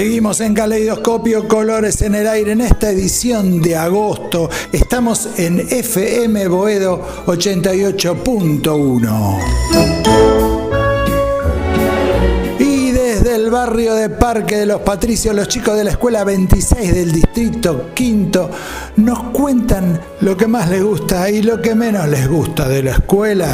Seguimos en Caleidoscopio Colores en el Aire en esta edición de agosto. Estamos en FM Boedo 88.1. Y desde el barrio de Parque de los Patricios, los chicos de la escuela 26 del distrito quinto nos cuentan lo que más les gusta y lo que menos les gusta de la escuela.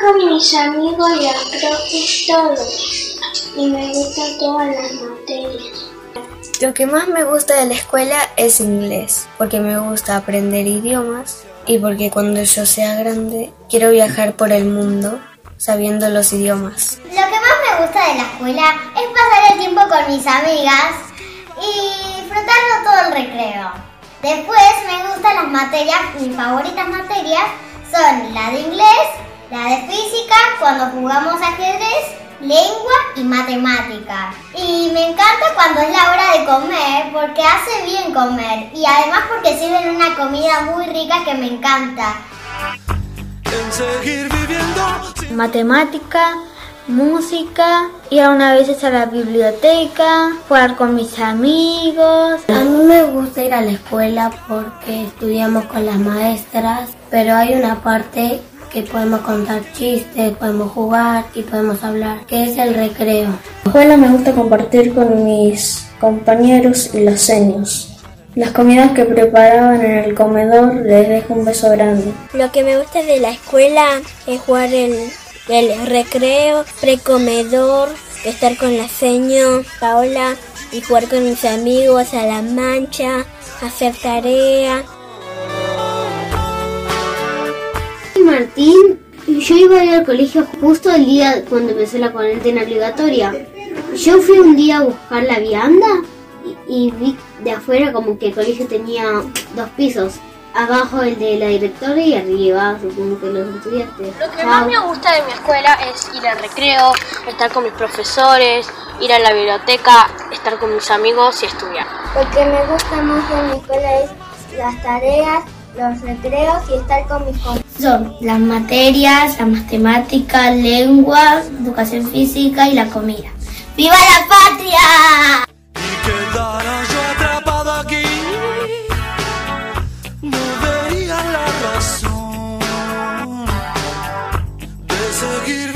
Con mis amigos y los todos y me gustan todas las materias. Lo que más me gusta de la escuela es inglés, porque me gusta aprender idiomas y porque cuando yo sea grande quiero viajar por el mundo sabiendo los idiomas. Lo que más me gusta de la escuela es pasar el tiempo con mis amigas y disfrutarlo todo el recreo. Después me gustan las materias, mis favoritas materias son la de inglés la de física cuando jugamos ajedrez, lengua y matemática. Y me encanta cuando es la hora de comer porque hace bien comer y además porque sirven una comida muy rica que me encanta. Matemática, música, ir una vez a la biblioteca, jugar con mis amigos. A mí me gusta ir a la escuela porque estudiamos con las maestras, pero hay una parte que podemos contar chistes, podemos jugar y podemos hablar, que es el recreo. En la escuela me gusta compartir con mis compañeros y los seños. Las comidas que preparaban en el comedor les dejo un beso grande. Lo que me gusta de la escuela es jugar el, el recreo, precomedor, estar con la seño Paola y jugar con mis amigos a la mancha, hacer tarea, Martín y yo iba a ir al colegio justo el día cuando empezó la cuarentena obligatoria. Yo fui un día a buscar la vianda y, vi de afuera como que el colegio tenía dos pisos. Abajo el de la directora y arriba supongo que los estudiantes. Lo que más me gusta de mi escuela es ir al recreo, estar con mis profesores, ir a la biblioteca, estar con mis amigos y estudiar. Lo que me gusta más de mi escuela es las tareas los recreos y estar con mis compañeros. Son las materias, la matemática, lengua, educación física y la comida. ¡Viva la patria! Y atrapado aquí, seguir